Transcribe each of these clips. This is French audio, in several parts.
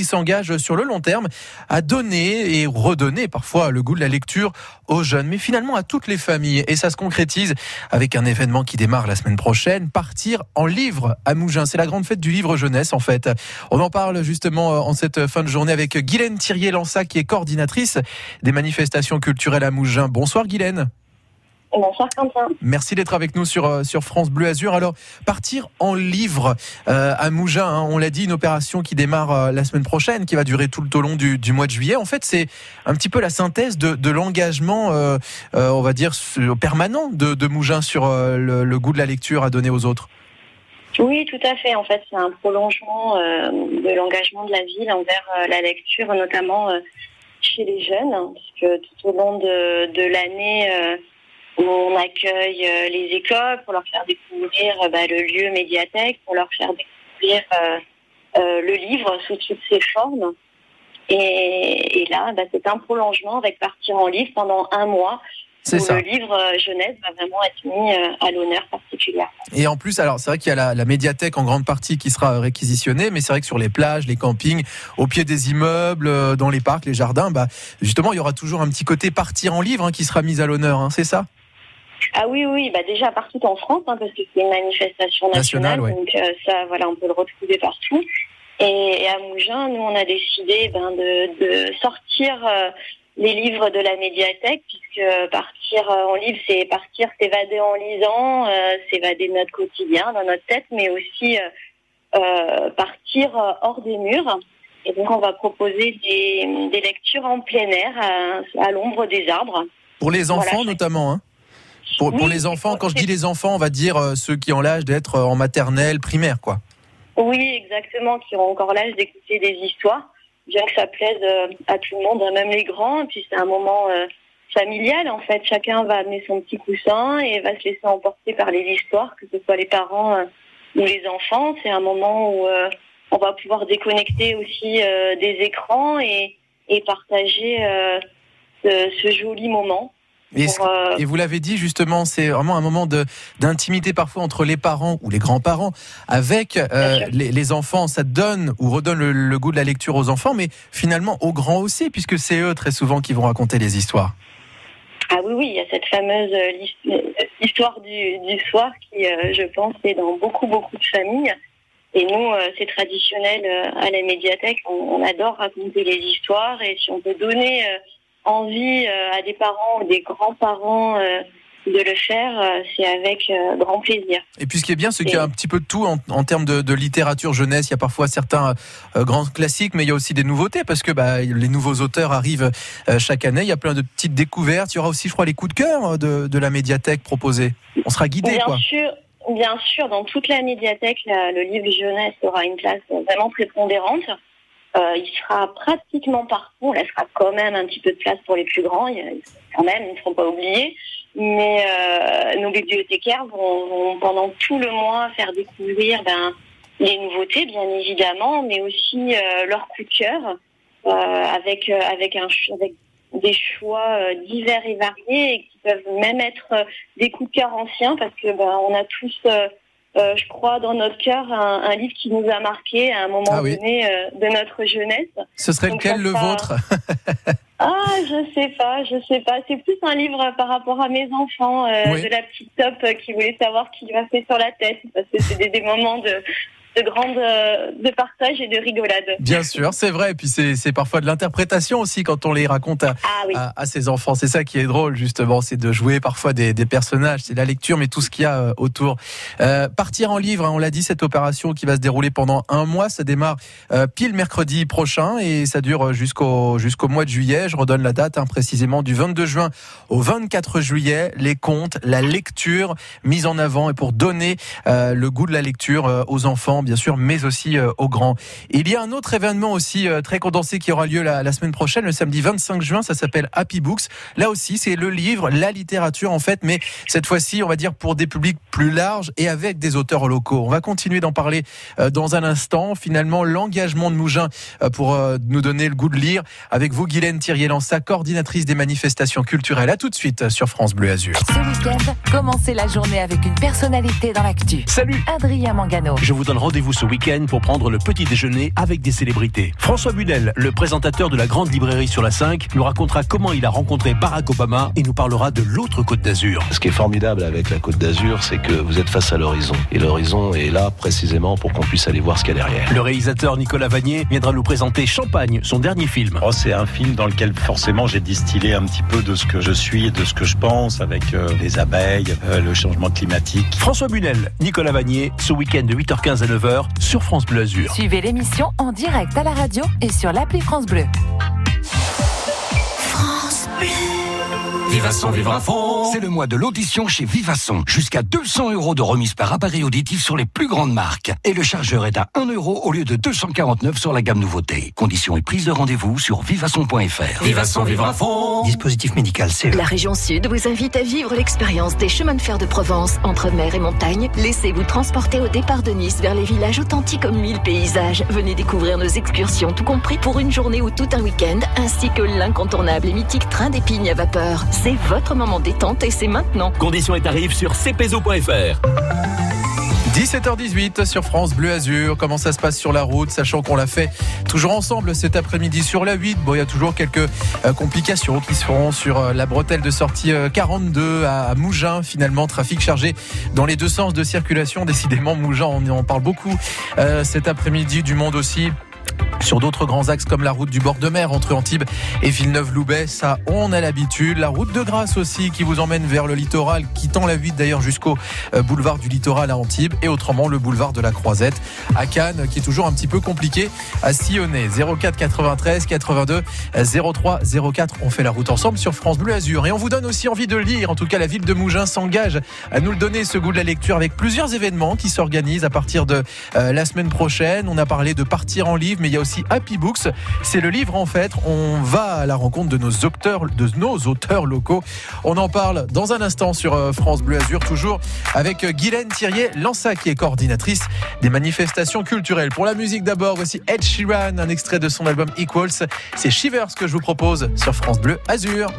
qui s'engage sur le long terme à donner et redonner parfois le goût de la lecture aux jeunes, mais finalement à toutes les familles. Et ça se concrétise avec un événement qui démarre la semaine prochaine, partir en livre à Mougins. C'est la grande fête du livre jeunesse en fait. On en parle justement en cette fin de journée avec Guylaine Thirier-Lança qui est coordinatrice des manifestations culturelles à Mougins. Bonsoir Guylaine. Bonsoir Quentin. Merci d'être avec nous sur, euh, sur France Bleu Azur. Alors, partir en livre euh, à Mougins, hein, on l'a dit, une opération qui démarre euh, la semaine prochaine, qui va durer tout le long du, du mois de juillet. En fait, c'est un petit peu la synthèse de, de l'engagement, on va dire, permanent de, de Mougins sur le, le, goût de la lecture à donner aux autres. Oui, tout à fait. En fait, c'est un prolongement de l'engagement de la ville envers la lecture, notamment chez les jeunes, hein, puisque tout au long de, de l'année on accueille euh, les écoles pour leur faire découvrir euh, bah, le lieu médiathèque, pour leur faire découvrir euh, le livre sous toutes ses formes. Et, là, bah, c'est un prolongement avec partir en livre pendant un mois. Où ça. le livre jeunesse va vraiment être mis à l'honneur particulier. Et en plus, alors c'est vrai qu'il y a la, médiathèque en grande partie qui sera réquisitionnée, mais c'est vrai que sur les plages, les campings, au pied des immeubles, dans les parcs, les jardins, bah, justement, il y aura toujours un petit côté partir en livre hein, qui sera mis à l'honneur, hein, c'est ça? Ah oui, oui, bah déjà partout en France, hein, parce que c'est une manifestation nationale, donc euh, ça, voilà, on peut le retrouver partout. Et, à Mougins, nous, on a décidé ben, de, sortir euh, les livres de la médiathèque, puisque partir euh, en livre, c'est partir s'évader en lisant, s'évader de notre quotidien, dans notre tête, mais aussi partir hors des murs. Et donc, on va proposer des, lectures en plein air, à, l'ombre des arbres. Pour les enfants, notamment, hein pour, les enfants, quand je dis les enfants, on va dire euh, ceux qui ont l'âge d'être euh, en maternelle, primaire, quoi. Oui, exactement, qui ont encore l'âge d'écouter des histoires, bien que ça plaise euh, à tout le monde, même les grands. Puis c'est un moment familial, en fait. Chacun va amener son petit coussin et va se laisser emporter par les histoires, que ce soit les parents ou les enfants. C'est un moment où on va pouvoir déconnecter aussi des écrans et, partager ce joli moment. Euh, et, vous l'avez dit justement, c'est vraiment un moment d'intimité parfois entre les parents ou les grands-parents avec euh, les, enfants. Ça donne ou redonne le, goût de la lecture aux enfants, mais finalement aux grands aussi, puisque c'est eux très souvent qui vont raconter les histoires. Ah oui, oui, il y a cette fameuse euh, histoire du, soir qui, je pense, est dans beaucoup, beaucoup de familles. Et nous, c'est traditionnel à la médiathèque. On, on, adore raconter les histoires et si on peut donner envie euh, à des parents ou des grands-parents euh, de le faire, euh, c'est avec grand plaisir. Et puis ce qui est bien, c'est qu'il y a un petit peu de tout en, termes de, littérature jeunesse. Il y a parfois certains grands classiques, mais il y a aussi des nouveautés parce que bah, les nouveaux auteurs arrivent chaque année. Il y a plein de petites découvertes. Il y aura aussi, je crois, les coups de cœur de, la médiathèque proposés. On sera guidé, bien quoi. Sûr. Bien sûr, dans toute la médiathèque, le livre jeunesse aura une place vraiment prépondérante. Euh, il sera pratiquement partout. On laissera quand même un petit peu de place pour les plus grands. quand même, ils ne seront pas oubliés. Mais euh, nos bibliothécaires vont, pendant tout le mois faire découvrir ben, les nouveautés, bien évidemment, mais aussi euh, leur coup de cœur avec avec un avec des choix divers et variés et qui peuvent même être des coups de cœur anciens parce que ben, on a tous euh, je crois, dans notre cœur, un, livre qui nous a marqué à un moment ah donné euh, de notre jeunesse. Ce serait lequel le vôtre Ah, je sais pas, je sais pas. C'est plus un livre par rapport à mes enfants, euh, de la petite top qui voulait savoir qui lui a fait sur la tête, parce que c'est des, des moments de, de grande euh, de partage et de rigolade. Bien sûr, c'est vrai. Et puis c'est parfois de l'interprétation aussi quand on les raconte à, ah à, ses enfants. C'est ça qui est drôle justement, c'est de jouer parfois des, des personnages. C'est la lecture, mais tout ce qu'il y a euh, autour. Euh, partir en livre, hein, on l'a dit, cette opération qui va se dérouler pendant un mois, ça démarre euh, pile mercredi prochain et ça dure jusqu'au jusqu'au mois de juillet. Je redonne la date hein, précisément du 22 juin au 24 juillet. Les contes, la lecture mise en avant et pour donner le goût de la lecture aux enfants bien sûr, mais aussi euh, aux grands. il y a un autre événement aussi euh, très condensé qui aura lieu la, semaine prochaine, le samedi 25 juin. Ça s'appelle Happy Books. Là aussi, c'est le livre, la littérature en fait, mais cette fois-ci, on va dire pour des publics plus larges et avec des auteurs locaux. On va continuer d'en parler euh, dans un instant. Finalement, l'engagement de Mougins pour nous donner le goût de lire avec vous, Guylaine Thirier-Lança, coordinatrice des manifestations culturelles. À tout de suite sur France Bleu Azur. Ce week-end, commencez la journée avec une personnalité dans l'actu. Salut Adrien Mangano. Je vous donne Rendez-vous ce week-end pour prendre le petit déjeuner avec des célébrités. François Bunel, le présentateur de la grande librairie sur la 5, nous racontera comment il a rencontré Barack Obama et nous parlera de l'autre Côte d'Azur. Ce qui est formidable avec la Côte d'Azur, c'est que vous êtes face à l'horizon. Et l'horizon est là précisément pour qu'on puisse aller voir ce qu'il y a derrière. Le réalisateur Nicolas Vanier viendra nous présenter Champagne, son dernier film. Oh, c'est un film dans lequel forcément j'ai distillé un petit peu de ce que je suis et de ce que je pense avec euh, les abeilles, euh, le changement climatique. François Bunel, Nicolas Vanier, ce week-end de 8h15 à 9h sur France Bleu Azur. Suivez l'émission en direct à la radio et sur l'appli France Bleu. Vivasson, vivre à fond. C'est le mois de l'audition chez Vivasson. Jusqu'à 200 euros de remise par appareil auditif sur les plus grandes marques. Et le chargeur est à 1 euro au lieu de 249 sur la gamme nouveauté. Conditions et prise de rendez-vous sur vivasson.fr. Vivasson, vivre à fond. Dispositif médical CE. La région Sud vous invite à vivre l'expérience des chemins de fer de Provence entre mer et montagne. Laissez-vous transporter au départ de Nice vers les villages authentiques aux mille paysages. Venez découvrir nos excursions, tout compris pour une journée ou tout un week-end, ainsi que l'incontournable et mythique train d'épines à vapeur. C'est votre moment détente et c'est maintenant. Conditions et tarifs sur cpzo.fr. 17h18 sur France Bleu Azur. Comment ça se passe sur la route, sachant qu'on l'a fait toujours ensemble cet après-midi sur la 8. Bon, il y a toujours quelques euh, complications qui se feront sur euh, la bretelle de sortie 42 euh, à Mougins. Finalement, trafic chargé dans les deux sens de circulation. Décidément, Mougins, on en parle beaucoup cet après-midi. Du monde aussi sur d'autres grands axes comme la route du bord de mer entre Antibes et Villeneuve-Loubet, ça on a l'habitude. La route de Grasse aussi qui vous emmène vers le littoral, quittant la 8 d'ailleurs jusqu'au euh, boulevard du littoral à Antibes et autrement le boulevard de la Croisette à Cannes qui est toujours un petit peu compliqué à sillonner. 04 93 82 03 04. On fait la route ensemble sur France Bleu Azur et on vous donne aussi envie de lire. En tout cas, la ville de Mougins s'engage à nous le donner ce goût de la lecture avec plusieurs événements qui s'organisent à partir de euh, la semaine prochaine. On a parlé de partir en livre, mais il y a aussi Happy Books. C'est le livre en fait. On va à la rencontre de nos auteurs, de nos auteurs locaux. On en parle dans un instant sur euh, France Bleu Azur, toujours avec euh, Guylaine Thirier Lança, qui est coordinatrice des manifestations culturelles. Pour la musique d'abord, voici Ed Sheeran, un extrait de son album Equals. C'est Shivers que je vous propose sur France Bleu Azur.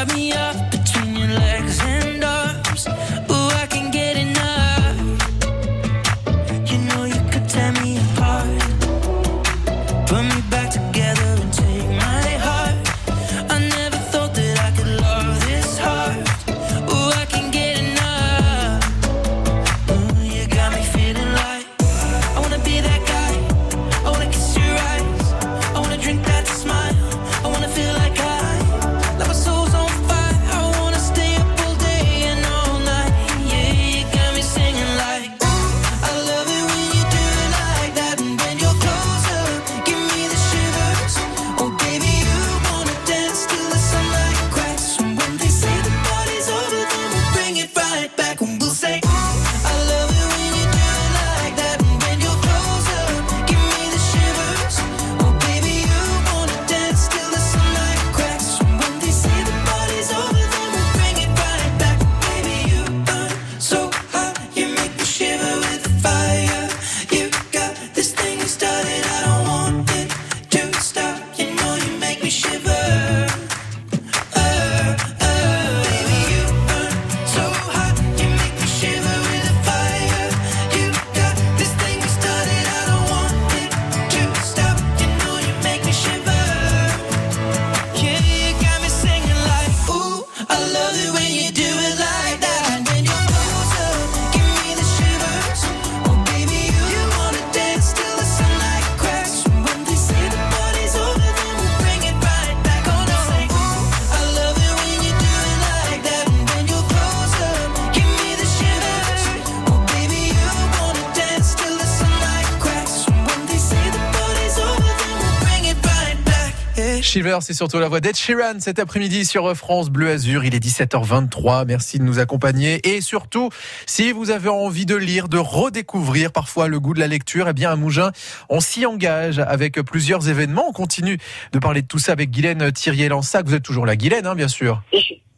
Oh baby Shiver, c'est surtout la voix d'Ed Sheeran cet après-midi sur France Bleu Azur. Il est 17h23. Merci de nous accompagner. Et surtout, si vous avez envie de lire, de redécouvrir parfois le goût de la lecture, eh bien, à Mougin, on s'y engage avec plusieurs événements. On continue de parler de tout ça avec Guylaine Thirier-Lansac. Vous êtes toujours là, Guylaine, hein, bien sûr.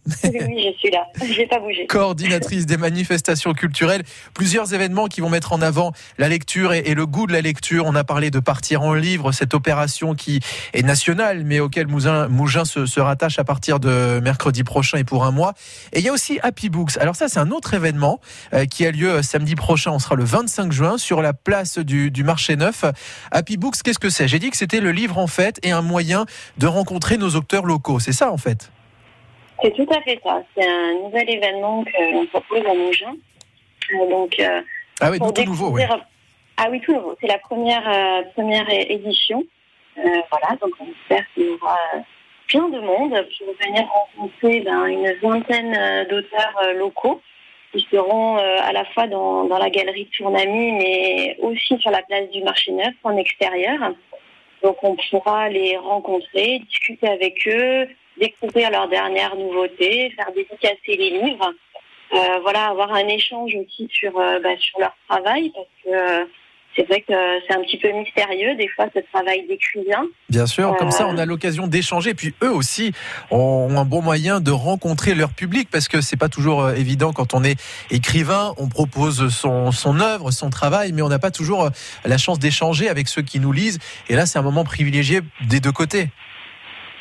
Je suis là. Je n'ai pas bougé. Coordinatrice des manifestations culturelles. Plusieurs événements qui vont mettre en avant la lecture et, le goût de la lecture. On a parlé de partir en livre, cette opération qui est nationale, mais auquel Mougin, se, rattache à partir de mercredi prochain et pour un mois. Et il y a aussi Happy Books. Alors ça, c'est un autre événement euh, qui a lieu euh, samedi prochain. On sera le 25 juin sur la place du marché neuf. Happy Books, qu'est-ce que c'est? J'ai dit que c'était le livre en fait et un moyen de rencontrer nos auteurs locaux. C'est ça en fait? C'est tout à fait ça. C'est un nouvel événement que l'on propose à Mougins. Euh, donc, euh, ah oui, tout nouveau, oui. Ah oui, tout nouveau. C'est la première, euh, première édition. voilà, donc on espère qu'il y aura plein de monde pour venir rencontrer ben, une vingtaine d'auteurs locaux qui seront à la fois dans, dans la galerie de Tournami, mais aussi sur la place du marché neuf en extérieur. Donc on pourra les rencontrer, discuter avec eux, découvrir leurs dernières nouveautés, faire dédicacer les livres. Euh, voilà, avoir un échange aussi sur, euh, bah, sur leur travail, parce que euh, c'est vrai que c'est un petit peu mystérieux, des fois, ce travail d'écrivain. Bien sûr, comme ça, on a l'occasion d'échanger. Puis eux aussi ont un bon moyen de rencontrer leur public, parce que c'est pas toujours évident quand on est écrivain. On propose son, son œuvre, son travail, mais on n'a pas toujours la chance d'échanger avec ceux qui nous lisent. Et là, c'est un moment privilégié des deux côtés.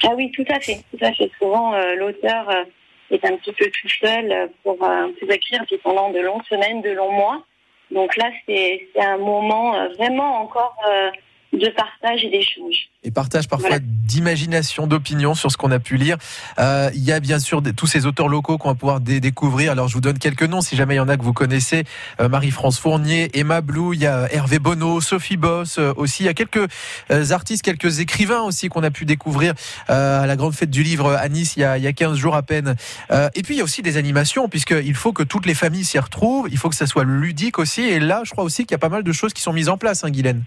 Ah oui, tout à fait, tout à fait. Souvent, euh, l'auteur euh, est un petit peu tout seul euh, pour, pour écrire pendant de longues semaines, de longs mois. Donc là, c'est un moment vraiment encore de partage et d'échange. Et partage parfois d'imagination, d'opinion sur ce qu'on a pu lire. Euh, il y a bien sûr tous ces auteurs locaux qu'on va pouvoir découvrir. Alors je vous donne quelques noms si jamais il y en a que vous connaissez. Euh, Marie-France Fournier, Emma Blou, il y a Hervé Bonneau, Sophie Boss euh, aussi. Il y a quelques euh, artistes, quelques écrivains aussi qu'on a pu découvrir à la grande fête du livre à Nice il y a, il y a 15 jours à peine. et puis il y a aussi des animations puisqu'il faut que toutes les familles s'y retrouvent. Il faut que ça soit ludique aussi. Et là, je crois aussi qu'il y a pas mal de choses qui sont mises en place, hein, Guylaine.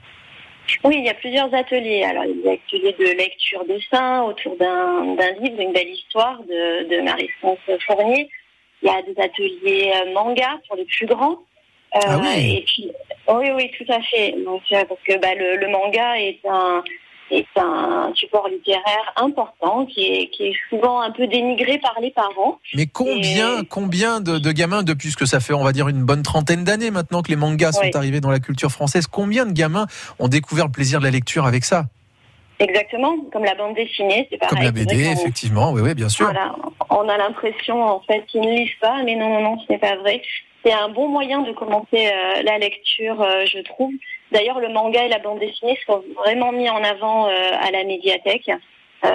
Oui, il y a plusieurs ateliers. Alors, il y a ateliers de lecture dessin autour d'un livre, une belle histoire de, de Marie-France Fournier. Il y a des ateliers euh, manga pour les plus grands. Euh, ah oui. Et puis, oui, oui, tout à fait. Donc, euh, parce que bah, le, le manga est un, c'est un support littéraire important qui est, qui est souvent un peu dénigré par les parents. Mais combien, combien de, gamins, depuis que ça fait, on va dire, une bonne trentaine d'années maintenant que les mangas sont arrivés dans la culture française, combien de gamins ont découvert le plaisir de la lecture avec ça? Exactement, comme la bande dessinée, c'est pareil. Comme la BD, effectivement, oui, oui, bien sûr. On a l'impression en fait qu'ils ne lisent pas, mais non, non, non, ce n'est pas vrai. C'est un bon moyen de commencer euh, la lecture, euh, je trouve. D'ailleurs, le manga et la bande dessinée sont vraiment mis en avant euh, à la médiathèque.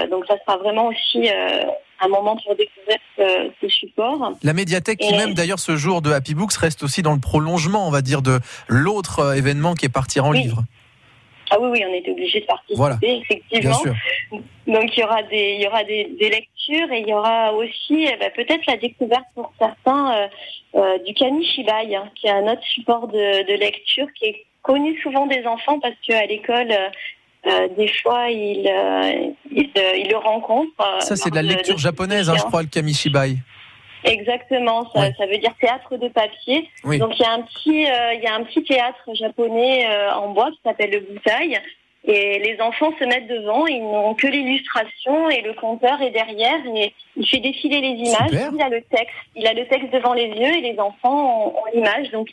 donc, ça sera vraiment aussi un moment pour découvrir ce, support. La médiathèque, qui même d'ailleurs ce jour de Happy Books reste aussi dans le prolongement, on va dire, de l'autre événement qui est partir en livre. Ah oui, oui, on était obligé de participer, effectivement. Donc il y aura des, il y aura des, lectures et il y aura aussi eh ben, peut-être la découverte pour certains euh, euh, du Kamishibai, hein, qui est un autre support de, lecture qui est connu souvent des enfants parce qu'à l'école, euh, des fois, ils, ils, le rencontrent. Ça, c'est de la lecture japonaise, hein, je crois, le Kamishibai. Exactement, ça, ça, veut dire théâtre de papier. Donc il y a un petit, euh, il y a un petit théâtre japonais euh, en bois qui s'appelle le Butai. Et les enfants se mettent devant, ils n'ont que l'illustration et le compteur est derrière et il fait défiler les images. Il a le texte, il a le texte devant les yeux et les enfants ont, ont l'image. Donc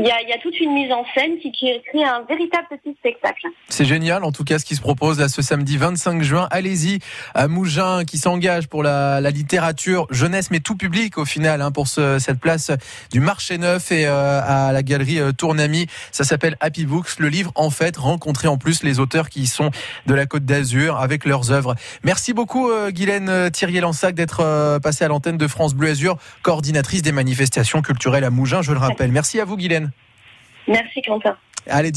il y, a, il y, a, toute une mise en scène qui, crée un véritable petit spectacle. C'est génial, en tout cas, ce qui se propose là ce samedi 25 juin. Allez-y, à Mougins, qui s'engage pour la, la, littérature jeunesse, mais tout public au final, hein, pour ce, cette place du marché neuf et euh, à la galerie euh, Tournami. Ça s'appelle Happy Books. Le livre, en fait, rencontrer en plus les auteurs qui sont de la Côte d'Azur avec leurs œuvres. Merci beaucoup, euh, Guylaine euh, Thirier-Lansac, d'être euh, passée à l'antenne de France Bleu Azur, coordinatrice des manifestations culturelles à Mougins, je le rappelle. Merci à vous, Guylaine. Merci Quentin. Allez,